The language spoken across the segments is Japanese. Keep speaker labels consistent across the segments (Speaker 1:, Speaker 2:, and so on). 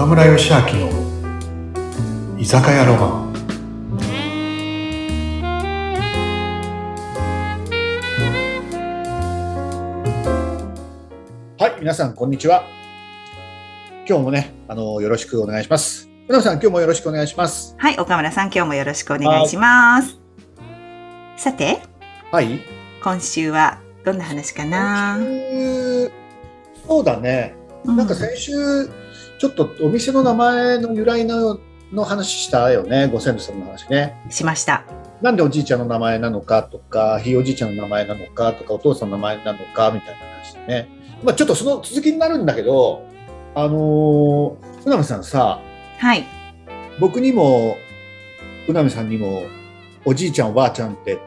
Speaker 1: 岡村義明の居酒屋ロマン。はい皆さんこんにちは。今日もねあのよろしくお願いします。皆さん今日もよろしくお願いします。
Speaker 2: はい、岡村さん、今日もよろしくお願いします。さて、
Speaker 1: はい。
Speaker 2: 今週はどんな話かな？
Speaker 1: そうだね。
Speaker 2: う
Speaker 1: なんか先週ちょっとお店の名前の由来のの話したよねご先祖様の話ね
Speaker 2: しました。
Speaker 1: なんでおじいちゃんの名前なのかとか、ひいおじいちゃんの名前なのかとか、お父さんの名前なのかみたいな話でね。まあ、ちょっとその続きになるんだけど、あのー、うなみさんさ、
Speaker 2: はい。
Speaker 1: 僕にも、うなみさんにも、おじいちゃん、おばあちゃんって、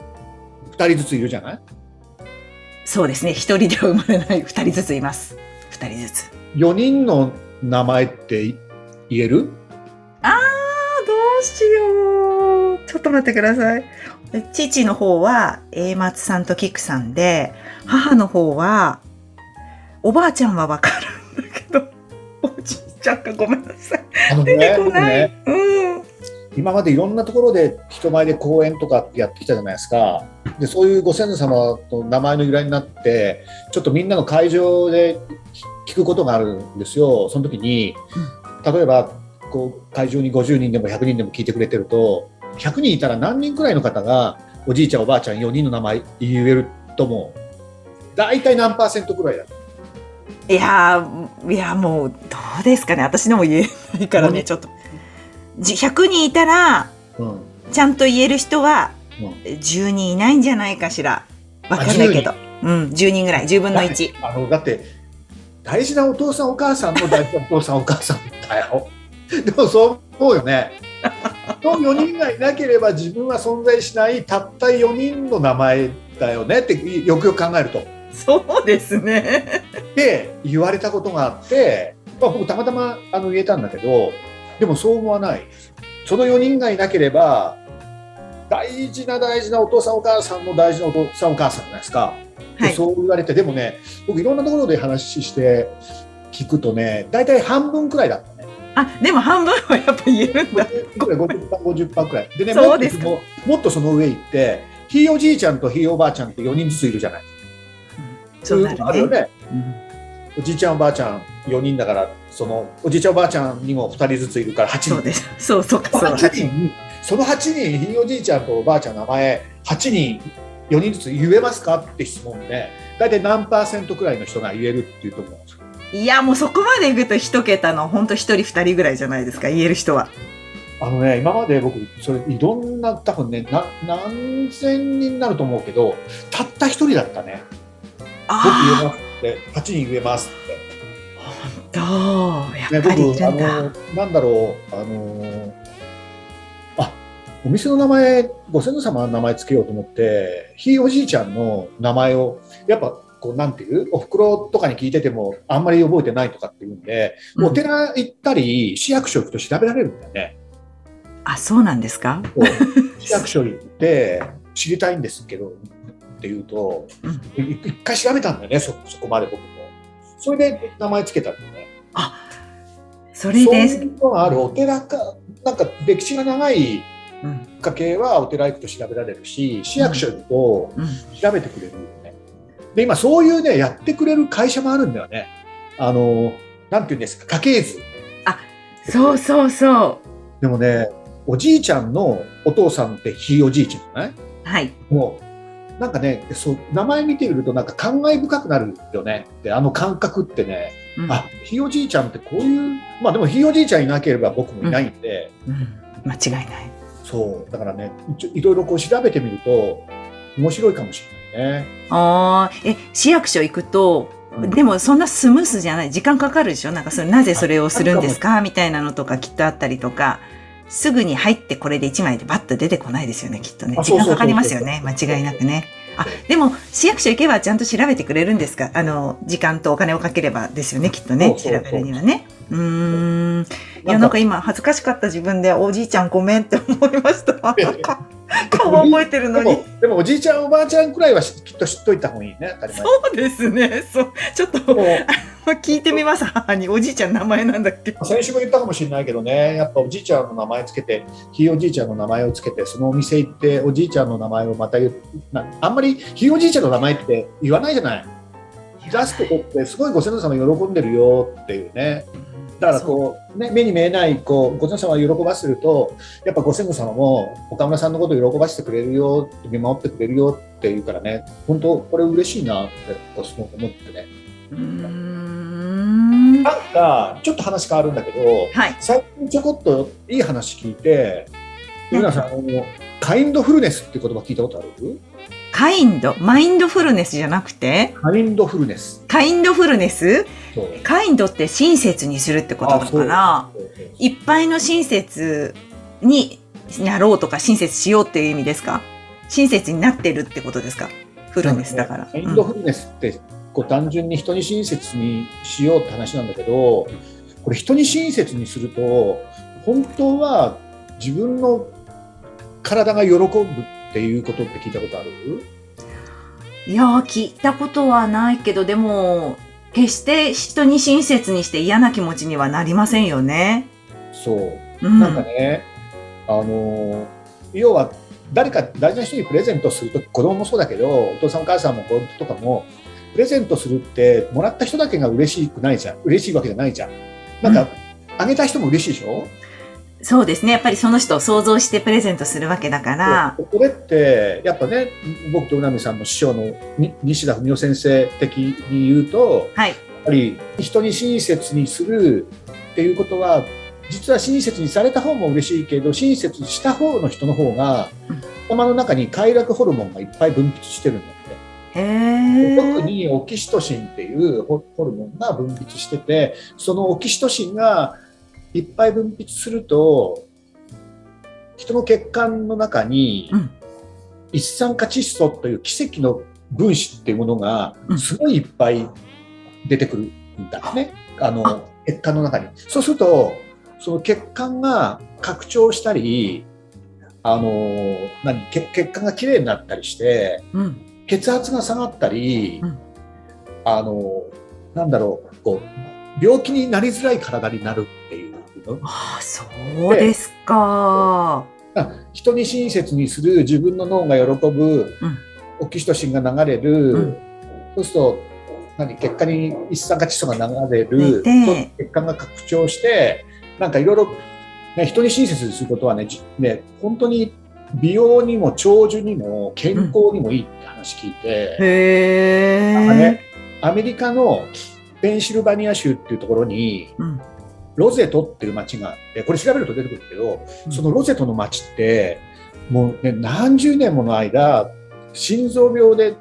Speaker 1: 二人ずついるじゃない？
Speaker 2: そうですね。一人では生まれない二人ずついます。二人ずつ。
Speaker 1: ?4 人の名前って言える？
Speaker 2: あー、どうしよう。ちょっと待ってください。父の方は、A 松さんとキクさんで、母の方は、おばあちゃんはわかるんだけど、おじいちゃんかごめんなさい。
Speaker 1: あの
Speaker 2: 出て
Speaker 1: ね、
Speaker 2: こない。
Speaker 1: 僕ね、
Speaker 2: うん。
Speaker 1: 今までいろんなところで人前で講演とかってやってきたじゃないですか。で、そういうご先祖様と名前の由来になって、ちょっとみんなの会場で聞くことがあるんですよ。その時に、例えば、こう、会場に50人でも100人でも聞いてくれてると、100人いたら何人くらいの方が、おじいちゃん、おばあちゃん4人の名前言えると思う。大体何パーセントくらいだ
Speaker 2: いやー、いやもう、どうですかね。私のも言えないからね、
Speaker 1: 何
Speaker 2: ちょっと。じ100人いたら、
Speaker 1: うん。
Speaker 2: ちゃんと言える人は、
Speaker 1: うん
Speaker 2: 10人いないんじゃないかしら。わかんないけど。うん、10人ぐらい。10分の1。
Speaker 1: あのだって大事なお父さんお母さんの大事なお父さんお母さんだよ。でもそう思うよね。その4人がいなければ自分は存在しないたった4人の名前だよねってよくよく考えると。
Speaker 2: そうですね。
Speaker 1: で言われたことがあって、まあ、僕たまたまあの言えたんだけどでもそう思わない。その4人がいなければ大事な大事なお父さんお母さんの大事なお父さんお母さんじゃないですか。で
Speaker 2: はい。
Speaker 1: そう言われて、でもね、僕いろんなところで話して聞くとね、大体半分くらいだったね。
Speaker 2: あ、でも半分はやっぱ言えるんだ。
Speaker 1: 50%、50%くらい。でね、もっともっとその上行って、ひいおじいちゃんとひいおばあちゃんって4人ずついるじゃない。
Speaker 2: そうなる
Speaker 1: あるよ
Speaker 2: ね。
Speaker 1: ね。おじいちゃんおばあちゃん4人だから、そのおじいちゃんおばあちゃんにも2人ずついるから8人。
Speaker 2: そうです。そうそうか、そう。
Speaker 1: 8人、その8人、ひいおじいちゃんとおばあちゃんの名前、8人、4人ずつ言えますか？って質問で、大体何パーセントくらいの人が言えるっていうと思うんですよ。
Speaker 2: いや、もうそこまでいくと一桁の、本当一人二人ぐらいじゃないですか、言える人は。
Speaker 1: あのね、今まで僕、それいろんな、多分ね、な何千人になると思うけど、たった一人だったね。僕言え
Speaker 2: あ
Speaker 1: ますって、8人言えますって。
Speaker 2: あ、どうや
Speaker 1: ね、
Speaker 2: っぱりい
Speaker 1: 僕、あ
Speaker 2: るんだ。
Speaker 1: の、なんだろう、あの、あ、お店の名前、ご先祖様の名前つけようと思って、ひいおじいちゃんの名前を、やっぱ、こう、なんていうお袋とかに聞いてても、あんまり覚えてないとかっていうんで、
Speaker 2: うん。
Speaker 1: お寺行ったり、市役所行くと調べられるんだよね。
Speaker 2: あ、そうなんですか？
Speaker 1: 市役所行って知りたいんですけどって言うと、
Speaker 2: うん。
Speaker 1: い一回調べたんだよねそそこまで僕も。それで名前つけたんだよね。
Speaker 2: それで
Speaker 1: そういうのがある。お寺かなんか歴史が長い
Speaker 2: うん。
Speaker 1: 家系はお寺行くと調べられるし市役所行くと
Speaker 2: うん。
Speaker 1: 調べてくれるよねで今そういうねやってくれる会社もあるんだよねあのなんていうんですか家系図
Speaker 2: そうそうそ
Speaker 1: でもねおじいちゃんのお父さんってひいおじいちゃんじゃない？う
Speaker 2: はい。
Speaker 1: もうなんかねそう名前見てみるとなんか感慨深くなるよねであの感覚ってね、
Speaker 2: うん
Speaker 1: あひいおじいちゃんってこういうまあでもひいおじいちゃんいなければ僕もいないんで、
Speaker 2: うん。間違いない。
Speaker 1: そうだからねいろいろこう調べてみると面白いかもしれないね。
Speaker 2: ああ、え、市役所行くと、でもそんなスムースじゃない時間かかるでしょ？なんかそれなぜそれをするんですか？みたいなのとかきっとあったりとか、すぐに入ってこれで1枚でバッと出てこないですよね、きっとね。時間かかりますよね、間違いなくね。あ、でも市役所行けばちゃんと調べてくれるんですか？あの、時間とお金をかければですよね、きっとね。調べるにはね。うーん。いや、
Speaker 1: なんか
Speaker 2: なんか今恥ずかしかった自分でおじいちゃんごめんって思いました。顔覚えてるのに。
Speaker 1: でもでもおじいちゃんおばあちゃんくらいはしきっと知っといた方がいいね
Speaker 2: そうですね。そう。ちょっと、聞いてみます、母に。おじいちゃん名前なんだっけ
Speaker 1: 先週も言ったかもしれないけどね、やっぱおじいちゃんの名前つけて、ひいおじいちゃんの名前をつけて、そのお店行って、おじいちゃんの名前をまた言あんまりひいおじいちゃんの名前って言わないじゃない。出すことって、すごいご先祖様喜んでるよっていうね。だからこう、ね、目に見えないこうご先祖様を喜ばせると、やっぱご先祖様も岡村さんのことを喜ばせてくれるよ、見守ってくれるよっていうからね、本当、これ嬉しいなって、すごく思ってね。
Speaker 2: うーん。
Speaker 1: なんか、ちょっと話変わるんだけど、
Speaker 2: はい。
Speaker 1: 最近ちょこっといい話聞いて、ゆなさん、あのカインドフルネスって言葉聞いたことある？
Speaker 2: カインド、マインドフルネスじゃなくて、
Speaker 1: カインドフルネス。
Speaker 2: カインドフルネス？カインドって親切にするってことなのかな？
Speaker 1: そうそう。
Speaker 2: いっぱいの親切になろうとか親切しようっていう意味ですか？親切になってるってことですか？フルネスだから。
Speaker 1: カインドフルネスって、こう単純に人に親切にしようって話なんだけど、これ人に親切にすると、本当は自分の体が喜ぶっていうことって聞いたことある？
Speaker 2: いやー、聞いたことはないけど、でも、決して人に親切にして嫌な気持ちにはなりませんよね。
Speaker 1: そう。
Speaker 2: うん。
Speaker 1: なんかね、あの要は誰か大事な人にプレゼントすると子供もそうだけどお父さんお母さんも子供とかもプレゼントするってもらった人だけが嬉しくないじゃん嬉しいわけじゃないじゃんなんか、あげた人も嬉しいでしょ？
Speaker 2: そうですね。やっぱりその人を想像してプレゼントするわけだから。
Speaker 1: これってやっぱね僕とうなみさんの師匠のに西田文夫先生的に言うと
Speaker 2: はい。
Speaker 1: やっぱり人に親切にするっていうことは実は親切にされた方も嬉しいけど親切した方の人の方が
Speaker 2: うん
Speaker 1: 頭の中に快楽ホルモンがいっぱい分泌してるんだって。特にオキシトシンっていうホホルモンが分泌しててそのオキシトシンがいっぱい分泌すると人の血管の中に
Speaker 2: うん。
Speaker 1: 一酸化窒素という奇跡の分子っていうものが
Speaker 2: うん。
Speaker 1: すごいいっぱい出てくるんだね、あ
Speaker 2: あ。
Speaker 1: の血管の中に。そうするとその血管が拡張したりあの何血血管がきれいになったりして
Speaker 2: うん。
Speaker 1: 血圧が下がったり、
Speaker 2: うん。
Speaker 1: あのなんだろうこう病気になりづらい体になるっていうの
Speaker 2: ああ、そうですか。
Speaker 1: あ人に親切にする自分の脳が喜ぶ、
Speaker 2: うん
Speaker 1: オキシトシンが流れる、
Speaker 2: うん
Speaker 1: そうすると何血管に一酸化窒素が流れる血管が拡張してなんかいろいろ、ね、人に親切にすることはねじね本当に美容にも長寿にも健康にもいいって話聞いて。
Speaker 2: へ
Speaker 1: なんかね
Speaker 2: え。
Speaker 1: アメリカのペンシルバニア州っていうところに
Speaker 2: うん。
Speaker 1: ロゼトっていう町があってこれ調べると出てくるけど、
Speaker 2: うん。
Speaker 1: そのロゼトの町ってもう、ね、何十年もの間心臓病で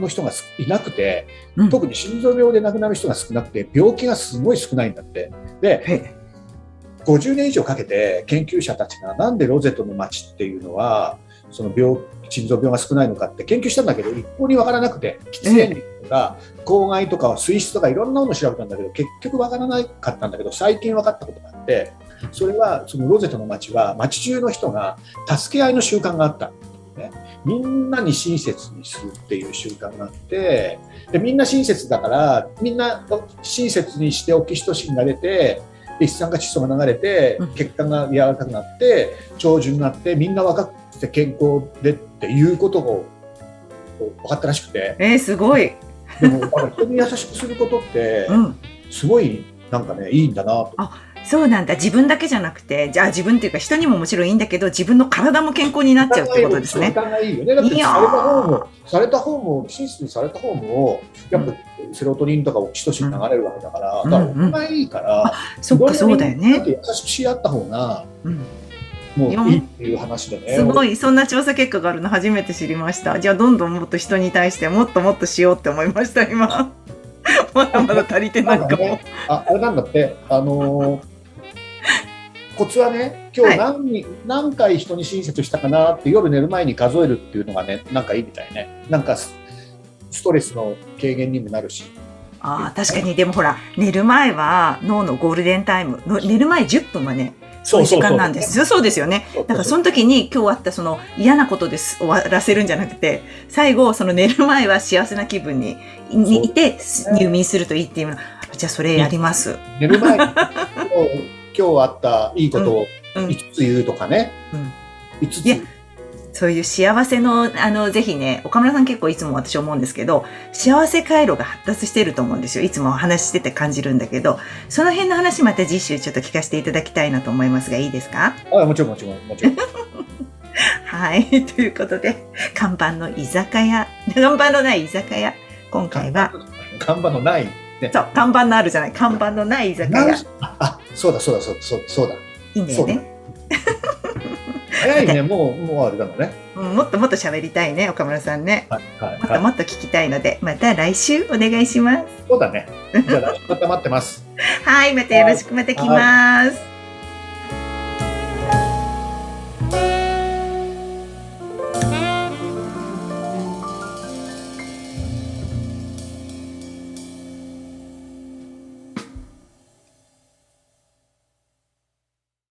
Speaker 1: の人がすいなくて
Speaker 2: うん。
Speaker 1: 特に心臓病で亡くなる人が少なくて病気がすごい少ないんだって。で
Speaker 2: へ
Speaker 1: 50年以上かけて研究者たちがなんでロゼトの町っていうのはその病心臓病が少ないのかって研究したんだけど一向に分からなくて喫煙率とか公害とか水質とかいろんなものを調べたんだけど結局分からなかったんだけど最近分かったことがあってそれはそのロゼトの町は町中の人が助け合いの習慣があったね。みんなに親切にするっていう習慣があってでみんな親切だからみんな親切にしてオキシトシンが出てで一酸化窒素が流れて
Speaker 2: うん
Speaker 1: 血管が柔らかくなって長寿になってみんな若くて健康でっていうことを分かったらしくて
Speaker 2: えー、すごい。
Speaker 1: でも人に優しくすることって
Speaker 2: うん。
Speaker 1: すごいなんかねいいんだなと。
Speaker 2: そうなんだ。自分だけじゃなくて、じゃあ自分っていうか人にももちろんいいんだけど、自分の体も健康になっちゃうってことですね。
Speaker 1: いいよね。された方も、された方も、親切にされた方も、やっぱセロトニンとかオキシトシン流れるわけだから、
Speaker 2: うん
Speaker 1: だからお互いいいから、
Speaker 2: そっか、そうだよね。
Speaker 1: だって優しくし合った方が、
Speaker 2: うん。
Speaker 1: もういいっていう話でね。
Speaker 2: すごい、そんな調査結果があるの初めて知りました。じゃあ、どんどんもっと人に対してもっともっとしようって思いました、今。まだまだ足りてなかも。
Speaker 1: ないんかね、ああれなんだって、あのーコツはね、今日何に、何回人に親切したかなって夜寝る前に数えるっていうのがね、なんかいいみたいね。なんかスストレスの軽減にもなるし。
Speaker 2: ああ、確かに、でもほら、寝る前は脳のゴールデンタイム。の寝る前10分はね、そういう時間なんですよ。そうですよね。だからその時に今日あったその嫌なことです終わらせるんじゃなくて、最後その寝る前は幸せな気分ににいて入眠するといいっていうの。じゃあそれやります。
Speaker 1: 寝る前に今日あったいいことを
Speaker 2: うん。
Speaker 1: 5つ言うとかね、
Speaker 2: うん
Speaker 1: 5つ
Speaker 2: いやそういう幸せの、あの、ぜひね、岡村さん結構いつも私思うんですけど、幸せ回路が発達してると思うんですよ。いつもお話ししてて感じるんだけど、その辺の話また次週ちょっと聞かせていただきたいなと思いますが、いいですか？
Speaker 1: あもちろんもちろんもちろん
Speaker 2: はい。ということで、看板の居酒屋、看板のない居酒屋、今回は、
Speaker 1: 看板のない
Speaker 2: そう、看板のあるじゃない、看板のない居酒屋。い
Speaker 1: ああそうだそうだそうだそうだ
Speaker 2: いんだよね。
Speaker 1: 早いねもうもうあれだもんね
Speaker 2: うんもっともっと喋りたいね、岡村さんね。
Speaker 1: はいはい
Speaker 2: もっと
Speaker 1: はい
Speaker 2: もっと聞きたいので、また来週お願いします。
Speaker 1: そうだねじゃあまた待ってます
Speaker 2: はい、またよろしくまた来ます。